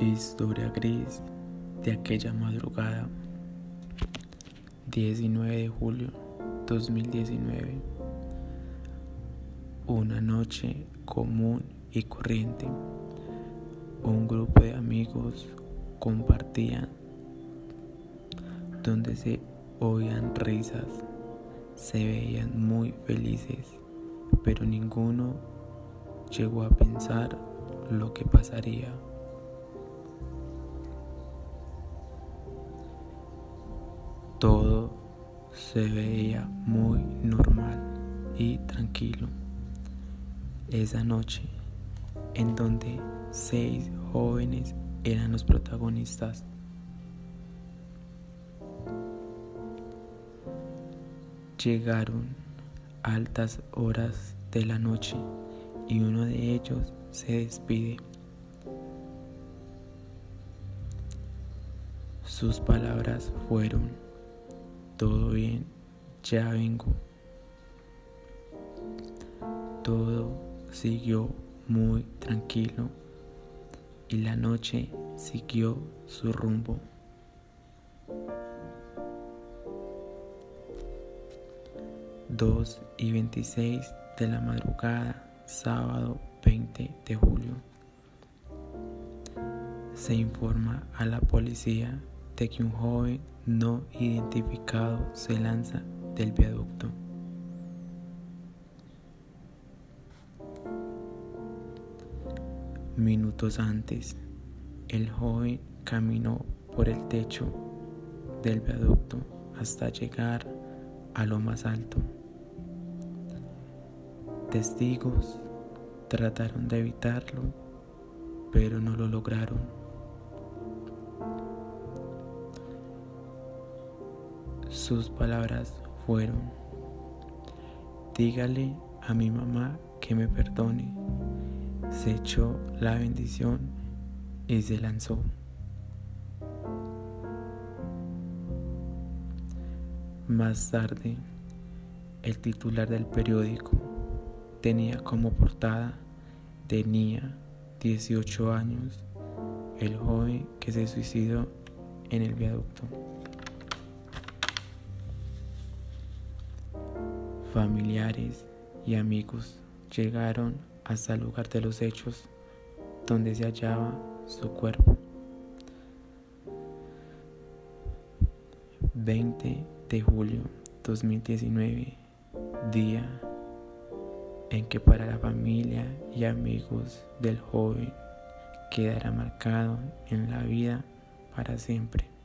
Historia gris de aquella madrugada. 19 de julio 2019. Una noche común y corriente. Un grupo de amigos compartían donde se oían risas, se veían muy felices, pero ninguno llegó a pensar lo que pasaría. Todo se veía muy normal y tranquilo. Esa noche, en donde seis jóvenes eran los protagonistas. Llegaron altas horas de la noche y uno de ellos se despide. Sus palabras fueron, todo bien, ya vengo. Todo siguió muy tranquilo y la noche siguió su rumbo. Dos y veintiséis de la madrugada, sábado 20 de julio. Se informa a la policía de que un joven no identificado se lanza del viaducto. Minutos antes, el joven caminó por el techo del viaducto hasta llegar a lo más alto. Testigos trataron de evitarlo, pero no lo lograron. Sus palabras fueron, dígale a mi mamá que me perdone. Se echó la bendición y se lanzó. Más tarde, el titular del periódico tenía como portada tenía 18 años el joven que se suicidó en el viaducto. Familiares y amigos llegaron hasta el lugar de los hechos donde se hallaba su cuerpo. 20 de julio 2019, día en que para la familia y amigos del joven quedará marcado en la vida para siempre.